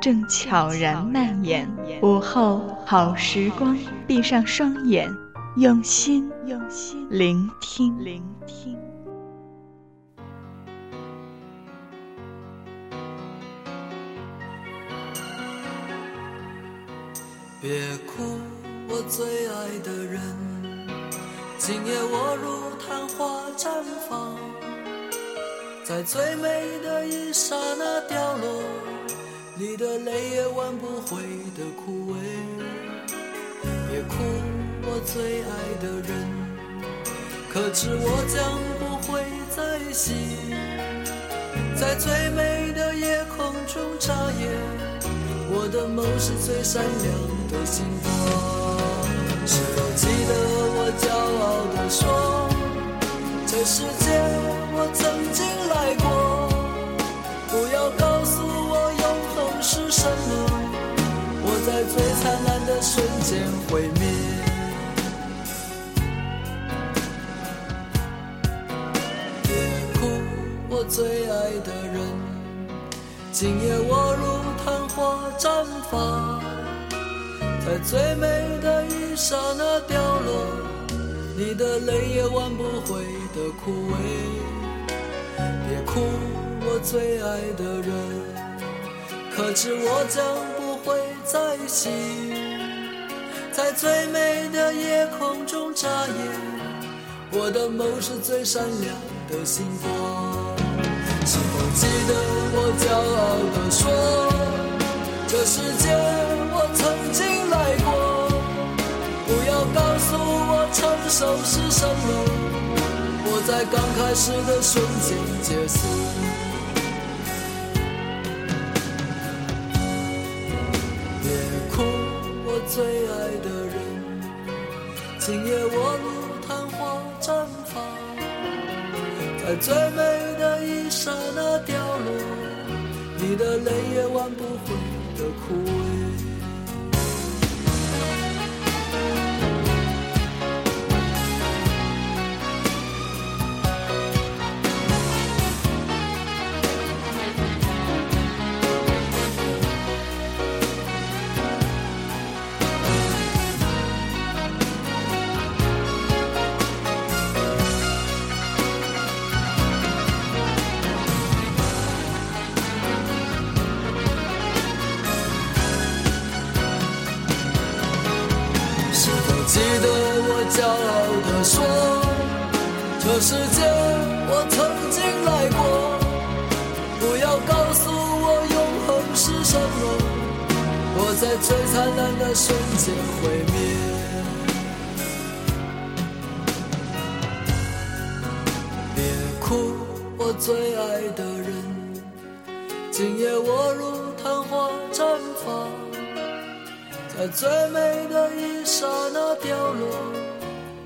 正悄然蔓延，午后好时光，闭上双眼，用心用心聆听聆听。别哭，我最爱的人，今夜我如昙花绽放，在最美的一刹那凋落。你的泪也挽不回的枯萎，别哭，我最爱的人，可知我将不会再醒，在最美的夜空中眨眼，我的梦是最闪亮的星光。是否记得我骄傲地说，这世界我曾经来过，瞬间毁灭。别哭，我最爱的人，今夜我如昙花绽放，在最美的一刹那掉落，你的泪也挽不回的枯萎。别哭，我最爱的人。可知我将不会再醒，在最美的夜空中眨眼，我的梦是最闪亮的星光。是否记得我骄傲地说，这世界我曾经来过？不要告诉我成熟是什么，我在刚开始的瞬间结束。最爱的人，今夜我如昙花绽放，在最美的一刹那凋落，你的泪也挽不回的枯萎。在最灿烂的瞬间毁灭。别哭，我最爱的人，今夜我如昙花绽放，在最美的一刹那掉落，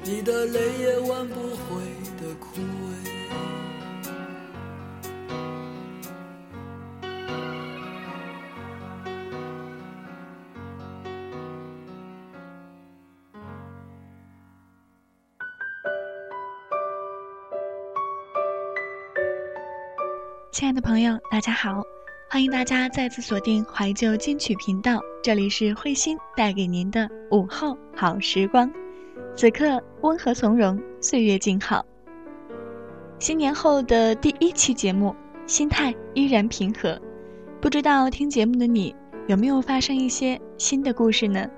你的泪也挽不回。亲爱大家好，欢迎大家再次锁定怀旧金曲频道，这里是慧心带给您的午后好时光，此刻温和从容，岁月静好。新年后的第一期节目，心态依然平和，不知道听节目的你有没有发生一些新的故事呢？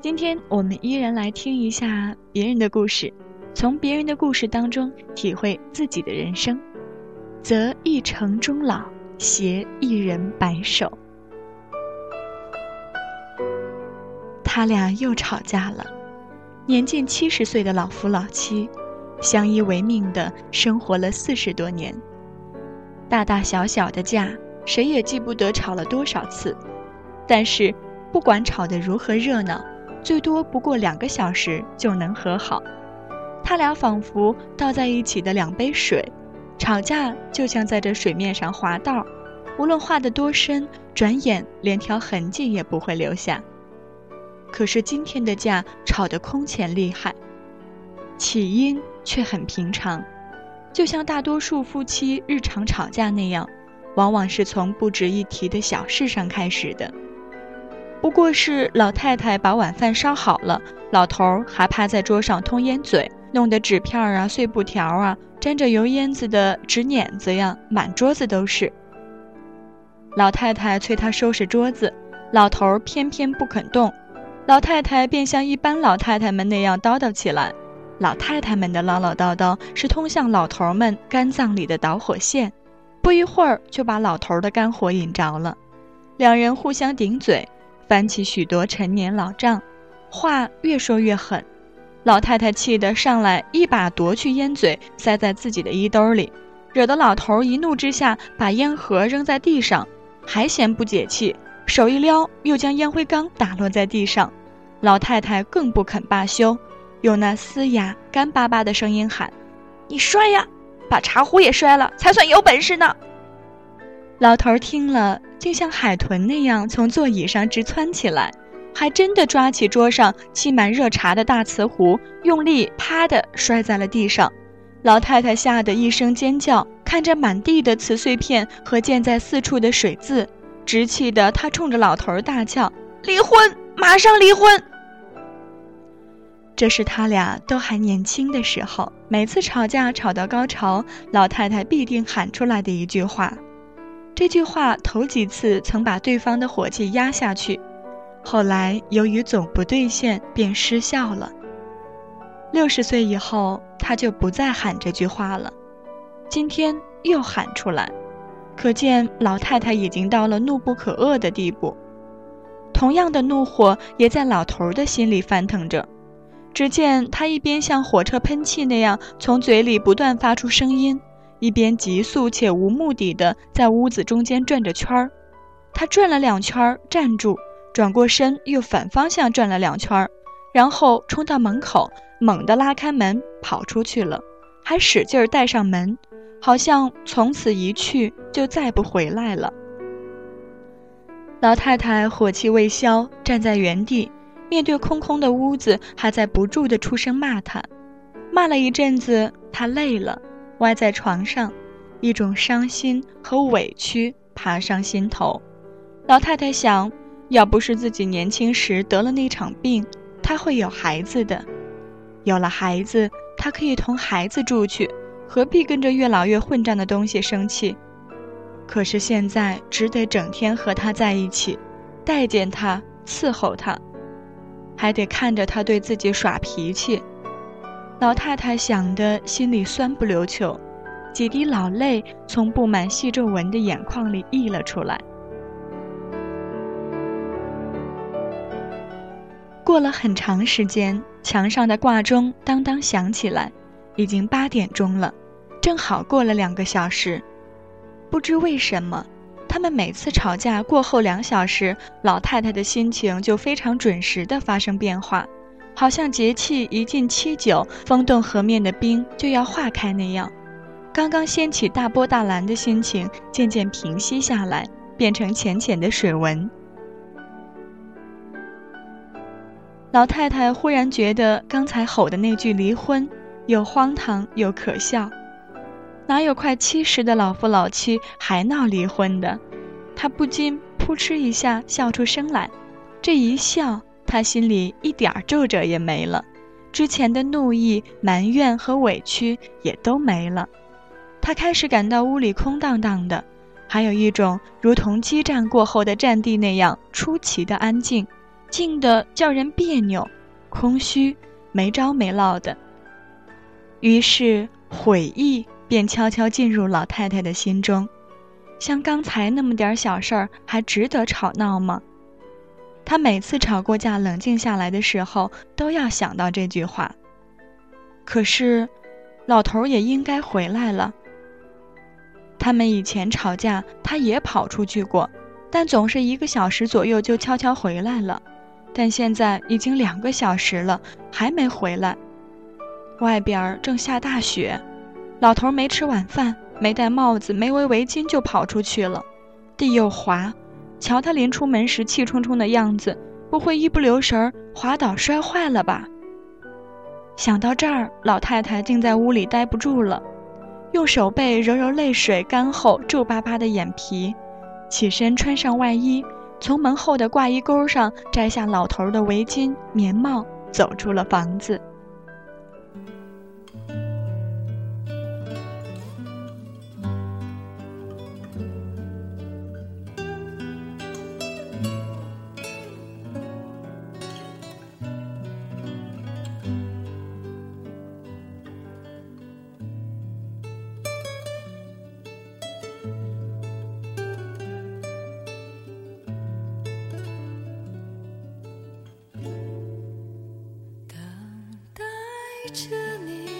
今天我们依然来听一下别人的故事，从别人的故事当中体会自己的人生。则一城终老，携一人白首。他俩又吵架了。年近七十岁的老夫老妻，相依为命的生活了四十多年，大大小小的架，谁也记不得吵了多少次。但是，不管吵得如何热闹，最多不过两个小时就能和好。他俩仿佛倒在一起的两杯水，吵架就像在这水面上划道，无论划得多深，转眼连条痕迹也不会留下。可是今天的架吵得空前厉害，起因却很平常，就像大多数夫妻日常吵架那样，往往是从不值一提的小事上开始的。不过是老太太把晚饭烧好了，老头儿还趴在桌上通烟嘴。弄得纸片儿啊、碎布条啊、沾着油烟子的纸碾子呀，满桌子都是。老太太催他收拾桌子，老头儿偏偏不肯动。老太太便像一般老太太们那样叨叨起来。老太太们的唠唠叨叨是通向老头儿们肝脏里的导火线，不一会儿就把老头儿的肝火引着了。两人互相顶嘴，翻起许多陈年老账，话越说越狠。老太太气得上来，一把夺去烟嘴，塞在自己的衣兜里，惹得老头一怒之下把烟盒扔在地上，还嫌不解气，手一撩，又将烟灰缸打落在地上。老太太更不肯罢休，用那嘶哑干巴巴的声音喊：“你摔呀，把茶壶也摔了，才算有本事呢！”老头听了，竟像海豚那样从座椅上直窜起来。还真的抓起桌上沏满热茶的大瓷壶，用力啪的摔在了地上。老太太吓得一声尖叫，看着满地的瓷碎片和溅在四处的水渍，直气得她冲着老头大叫：“离婚！马上离婚！”这是他俩都还年轻的时候，每次吵架吵到高潮，老太太必定喊出来的一句话。这句话头几次曾把对方的火气压下去。后来由于总不兑现，便失效了。六十岁以后，他就不再喊这句话了。今天又喊出来，可见老太太已经到了怒不可遏的地步。同样的怒火也在老头的心里翻腾着。只见他一边像火车喷气那样从嘴里不断发出声音，一边急速且无目的的在屋子中间转着圈儿。他转了两圈，站住。转过身，又反方向转了两圈，然后冲到门口，猛地拉开门跑出去了，还使劲儿带上门，好像从此一去就再不回来了。老太太火气未消，站在原地，面对空空的屋子，还在不住地出声骂他。骂了一阵子，她累了，歪在床上，一种伤心和委屈爬上心头。老太太想。要不是自己年轻时得了那场病，他会有孩子的。有了孩子，他可以同孩子住去，何必跟着越老越混账的东西生气？可是现在只得整天和他在一起，待见他，伺候他，还得看着他对自己耍脾气。老太太想的心里酸不溜秋，几滴老泪从布满细皱纹的眼眶里溢了出来。过了很长时间，墙上的挂钟当当响起来，已经八点钟了，正好过了两个小时。不知为什么，他们每次吵架过后两小时，老太太的心情就非常准时的发生变化，好像节气一进七九，风冻河面的冰就要化开那样。刚刚掀起大波大澜的心情渐渐平息下来，变成浅浅的水纹。老太太忽然觉得刚才吼的那句离婚，又荒唐又可笑。哪有快七十的老夫老妻还闹离婚的？她不禁扑哧一下笑出声来。这一笑，她心里一点儿皱褶也没了，之前的怒意、埋怨和委屈也都没了。她开始感到屋里空荡荡的，还有一种如同激战过后的战地那样出奇的安静。静的叫人别扭，空虚，没着没落的。于是悔意便悄悄进入老太太的心中，像刚才那么点小事儿，还值得吵闹吗？她每次吵过架、冷静下来的时候，都要想到这句话。可是，老头也应该回来了。他们以前吵架，他也跑出去过，但总是一个小时左右就悄悄回来了。但现在已经两个小时了，还没回来。外边正下大雪，老头没吃晚饭，没戴帽子，没围围巾就跑出去了。地又滑，瞧他临出门时气冲冲的样子，不会一不留神儿滑倒摔坏了吧？想到这儿，老太太竟在屋里待不住了，用手背揉揉泪水干后皱巴巴的眼皮，起身穿上外衣，从门后的挂衣钩上摘下老头的围巾、棉帽，走出了房子。着你。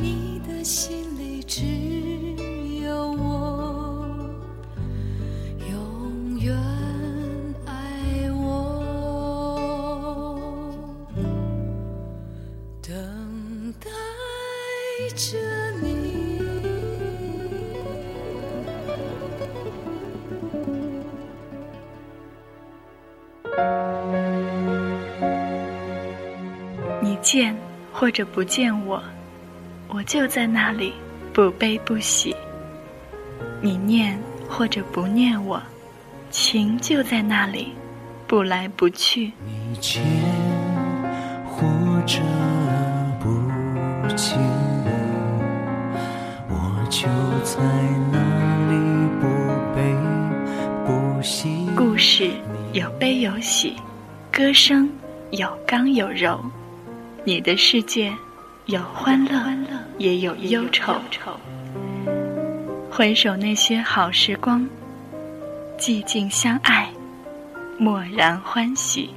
你的心里只有我，永远爱我，等待着你。你见或者不见我，我就在那里，不悲不喜。你念或者不念我，情就在那里，不来不去。你见或者不见我，我就在那里，不悲不喜。故事有悲有喜，歌声有刚有柔。你的世界有欢乐，也有忧愁。回首那些好时光，寂静相爱，默然欢喜。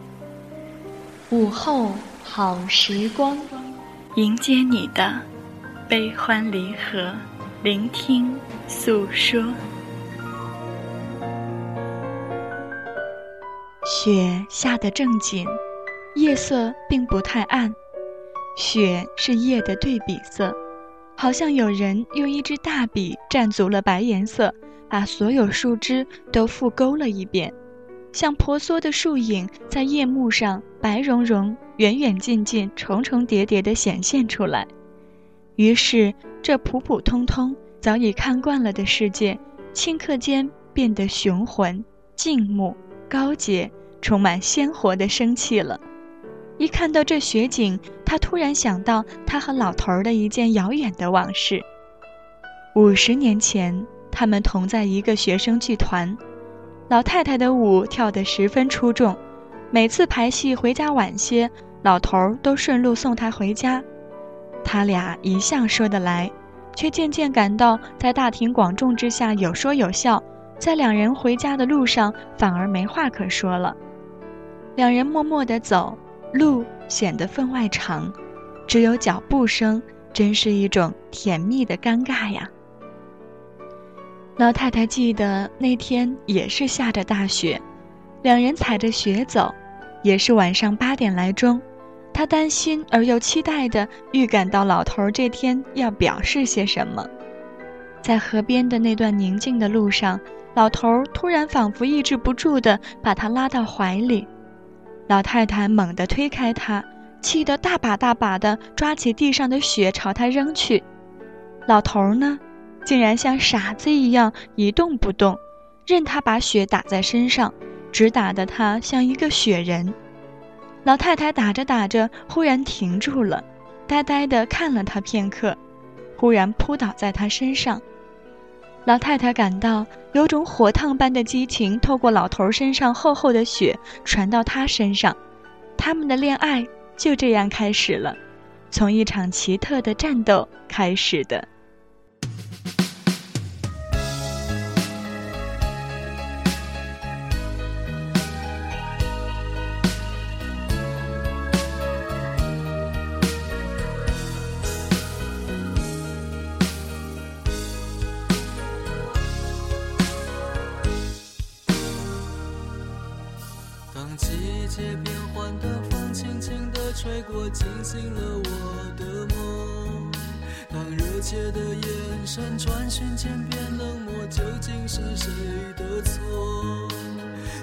午后好时光，迎接你的悲欢离合，聆听诉说。雪下得正紧，夜色并不太暗。雪是夜的对比色，好像有人用一支大笔蘸足了白颜色，把所有树枝都复勾了一遍，像婆娑的树影在夜幕上白茸茸、远远近近、重重叠叠地显现出来。于是，这普普通通、早已看惯了的世界，顷刻间变得雄浑、静穆、高洁，充满鲜活的生气了。一看到这雪景，他突然想到他和老头儿的一件遥远的往事。五十年前，他们同在一个学生剧团，老太太的舞跳得十分出众，每次排戏回家晚些，老头儿都顺路送她回家。他俩一向说得来，却渐渐感到在大庭广众之下有说有笑，在两人回家的路上反而没话可说了。两人默默地走。路显得分外长，只有脚步声，真是一种甜蜜的尴尬呀。老太太记得那天也是下着大雪，两人踩着雪走，也是晚上八点来钟。她担心而又期待地预感到老头这天要表示些什么。在河边的那段宁静的路上，老头突然仿佛抑制不住地把她拉到怀里。老太太猛地推开他，气得大把大把的抓起地上的雪朝他扔去。老头呢，竟然像傻子一样一动不动，任他把雪打在身上，直打得他像一个雪人。老太太打着打着，忽然停住了，呆呆地看了他片刻，忽然扑倒在他身上。老太太感到有种火烫般的激情透过老头身上厚厚的雪传到她身上，他们的恋爱就这样开始了，从一场奇特的战斗开始的。吹过，惊醒了我的梦。当热切的眼神转瞬间变冷漠，究竟是谁的错？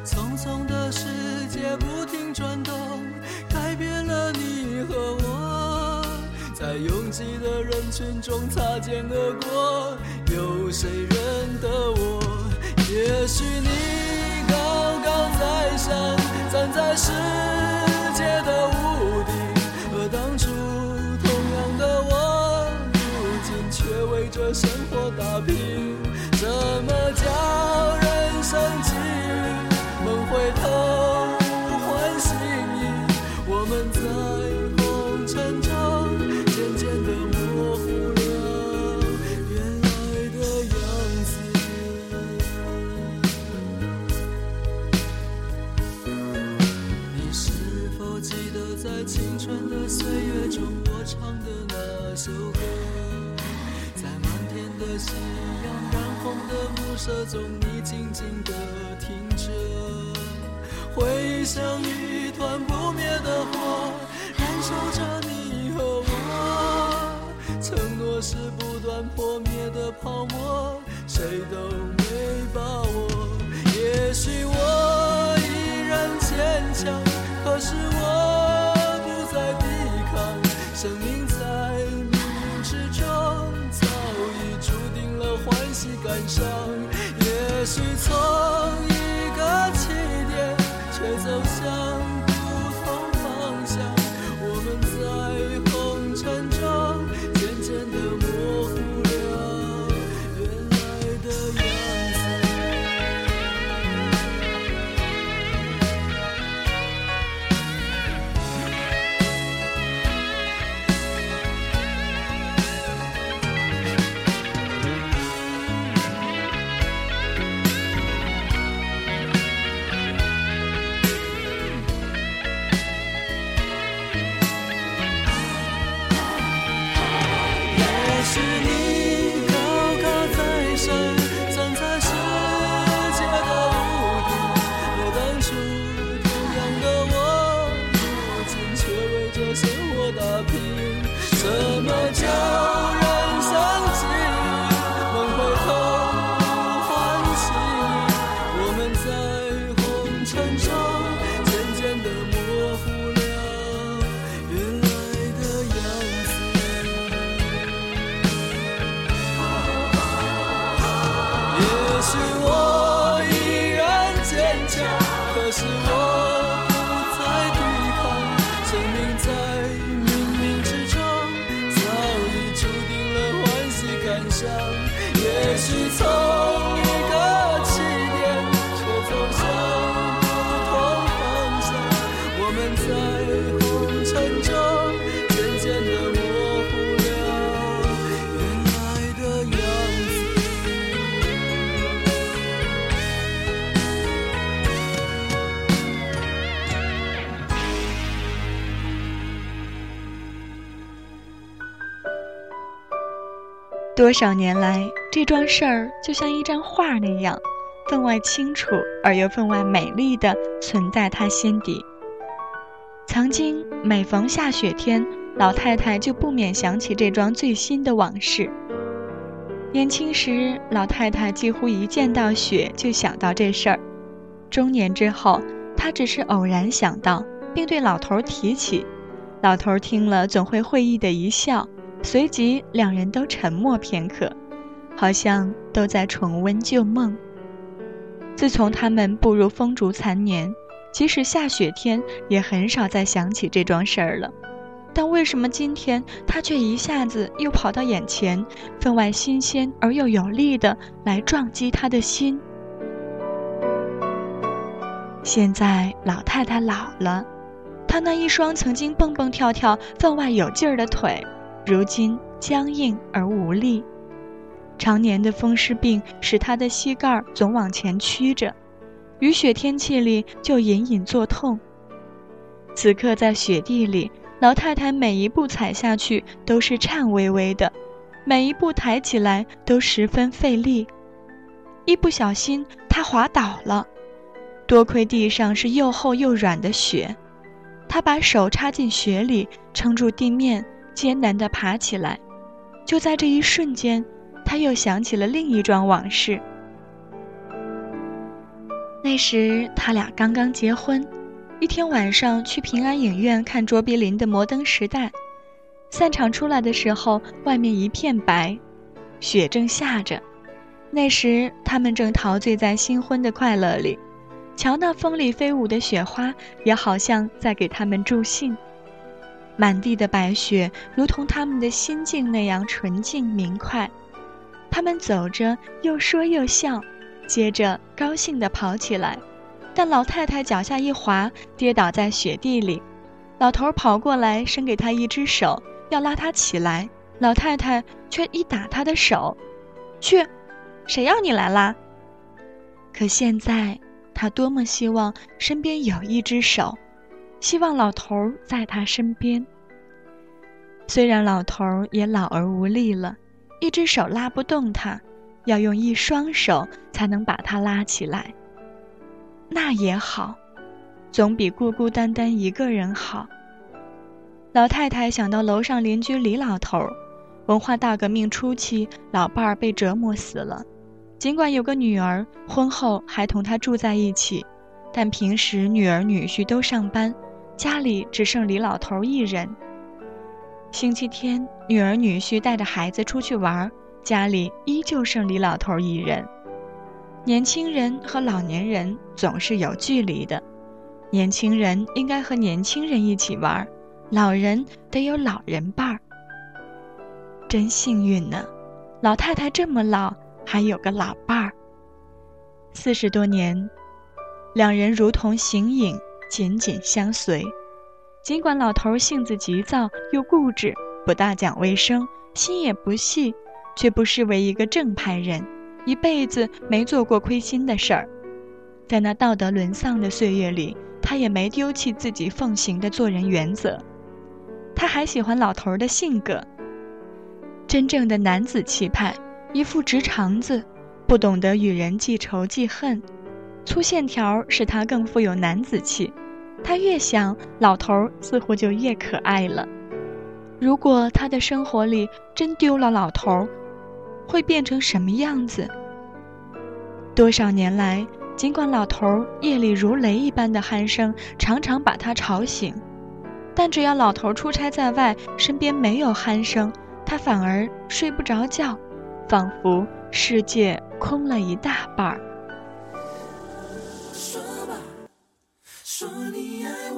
匆匆的世界不停转动，改变了你和我。在拥挤的人群中擦肩而过，有谁认得我？也许你高高在上。站在世界的生活打拼，怎么叫人生际遇？梦回头，换新衣。我们在红尘中渐渐的模糊了原来的样子。你是否记得在青春的岁月中我唱的那首歌？夕阳染红的暮色中，你静静地听着，回忆像一团不灭的火，燃烧着你和我。承诺是不断破灭的泡沫，谁都没把握。也许我依然坚强，可是我不再抵抗。生命欢喜感伤。也许曾多少年来，这桩事儿就像一张画那样，分外清楚而又分外美丽的存在他心底。曾经每逢下雪天，老太太就不免想起这桩最新的往事。年轻时，老太太几乎一见到雪就想到这事儿；中年之后，她只是偶然想到，并对老头提起。老头听了，总会会意的一笑，随即两人都沉默片刻，好像都在重温旧梦。自从他们步入风烛残年，即使下雪天，也很少再想起这桩事儿了。但为什么今天他却一下子又跑到眼前，分外新鲜而又有力的来撞击他的心？现在老太太老了，她那一双曾经蹦蹦跳跳、分外有劲儿的腿，如今僵硬而无力。常年的风湿病使她的膝盖总往前屈着，雨雪天气里就隐隐作痛。此刻在雪地里，老太太每一步踩下去都是颤巍巍的，每一步抬起来都十分费力。一不小心，她滑倒了，多亏地上是又厚又软的雪，她把手插进雪里，撑住地面，艰难地爬起来。就在这一瞬间，他又想起了另一桩往事。那时他俩刚刚结婚。一天晚上去平安影院看卓别林的《摩登时代》，散场出来的时候，外面一片白，雪正下着。那时他们正陶醉在新婚的快乐里，瞧那风里飞舞的雪花，也好像在给他们助兴。满地的白雪如同他们的心境那样纯净明快。他们走着，又说又笑，接着高兴地跑起来。但老太太脚下一滑，跌倒在雪地里。老头跑过来，伸给她一只手，要拉她起来。老太太却一打他的手：“去，谁要你来啦？”可现在，她多么希望身边有一只手，希望老头在他身边。虽然老头也老而无力了，一只手拉不动他，要用一双手才能把他拉起来。那也好，总比孤孤单单一个人好。老太太想到楼上邻居李老头，文化大革命初期，老伴儿被折磨死了。尽管有个女儿，婚后还同他住在一起，但平时女儿女婿都上班，家里只剩李老头一人。星期天，女儿女婿带着孩子出去玩，家里依旧剩李老头一人。年轻人和老年人总是有距离的，年轻人应该和年轻人一起玩。老人得有老人伴儿，真幸运呢。老太太这么老，还有个老伴儿。四十多年，两人如同形影，紧紧相随。尽管老头性子急躁又固执，不大讲卫生，心也不细，却不失为一个正派人，一辈子没做过亏心的事儿。在那道德沦丧的岁月里，他也没丢弃自己奉行的做人原则。他还喜欢老头儿的性格，真正的男子气派，一副直肠子，不懂得与人记仇记恨，粗线条使他更富有男子气。他越想，老头似乎就越可爱了。如果他的生活里真丢了老头，会变成什么样子？多少年来，尽管老头夜里如雷一般的鼾声常常把他吵醒。但只要老头出差在外，身边没有鼾声，他反而睡不着觉，仿佛世界空了一大半儿。说你爱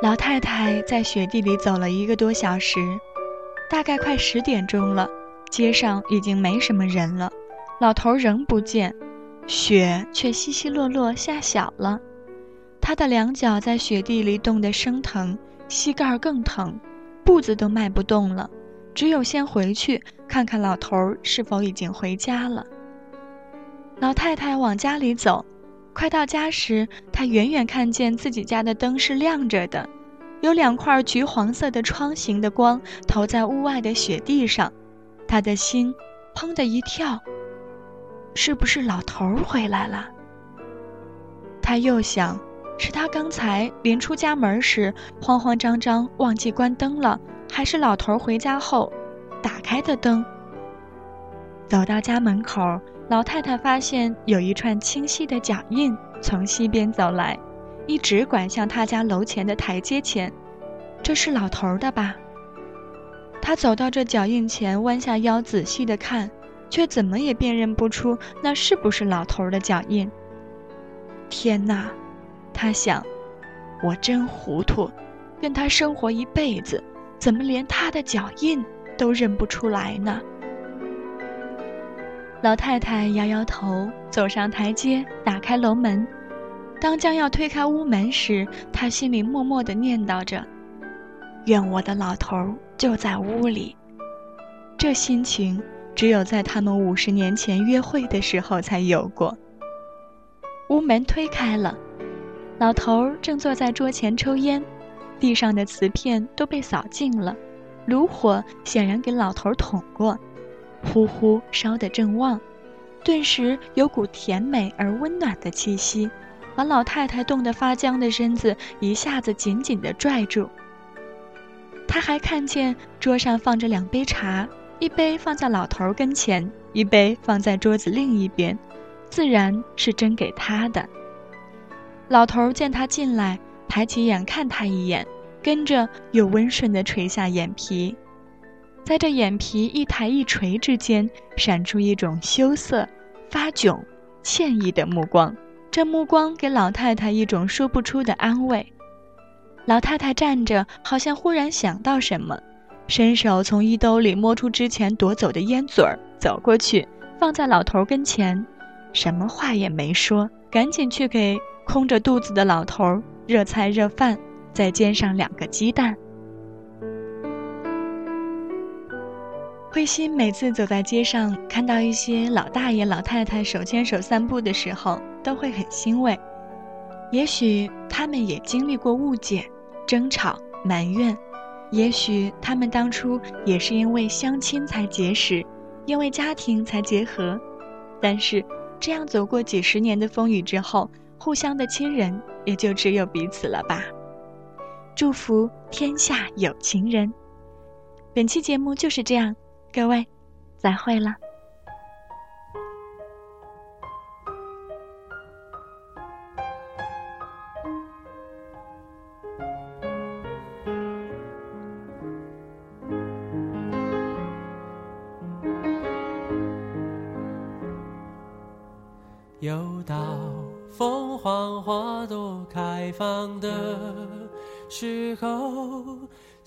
老太太在雪地里走了一个多小时，大概快十点钟了，街上已经没什么人了，老头仍不见，雪却稀稀落落下小了。他的两脚在雪地里冻得生疼，膝盖更疼，步子都迈不动了，只有先回去看看老头是否已经回家了。老太太往家里走。快到家时，他远远看见自己家的灯是亮着的，有两块橘黄色的窗形的光投在屋外的雪地上，他的心砰的一跳，是不是老头回来了？他又想，是他刚才临出家门时慌慌张张忘记关灯了，还是老头回家后打开的灯？走到家门口。老太太发现有一串清晰的脚印从西边走来，一直拐向她家楼前的台阶前。这是老头的吧？她走到这脚印前，弯下腰仔细的看，却怎么也辨认不出那是不是老头的脚印。天哪！她想，我真糊涂，跟他生活一辈子，怎么连他的脚印都认不出来呢？老太太摇摇头，走上台阶，打开楼门。当将要推开屋门时，她心里默默地念叨着：“愿我的老头就在屋里。”这心情只有在他们五十年前约会的时候才有过。屋门推开了，老头正坐在桌前抽烟，地上的瓷片都被扫净了，炉火显然给老头捅过。呼呼烧得正旺，顿时有股甜美而温暖的气息，把老太太冻得发僵的身子一下子紧紧地拽住。他还看见桌上放着两杯茶，一杯放在老头跟前，一杯放在桌子另一边，自然是斟给他的。老头见他进来，抬起眼看他一眼，跟着又温顺地垂下眼皮。在这眼皮一抬一垂之间，闪出一种羞涩、发窘、歉意的目光。这目光给老太太一种说不出的安慰。老太太站着，好像忽然想到什么，伸手从衣兜里摸出之前夺走的烟嘴儿，走过去，放在老头跟前，什么话也没说，赶紧去给空着肚子的老头热菜热饭，再煎上两个鸡蛋。慧心每次走在街上，看到一些老大爷、老太太手牵手散步的时候，都会很欣慰。也许他们也经历过误解、争吵、埋怨；也许他们当初也是因为相亲才结识，因为家庭才结合。但是，这样走过几十年的风雨之后，互相的亲人也就只有彼此了吧。祝福天下有情人。本期节目就是这样。各位，再会了。又到凤凰花朵开放的时候。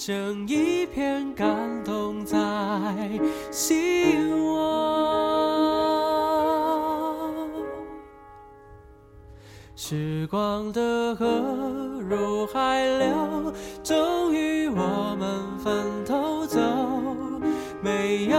剩一片感动在心窝。时光的河入海流，终于我们分头走。没有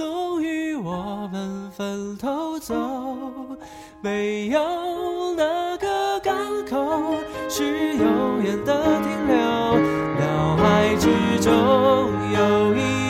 终于我们分头走。没有哪个港口是永远的停留，脑海之中有一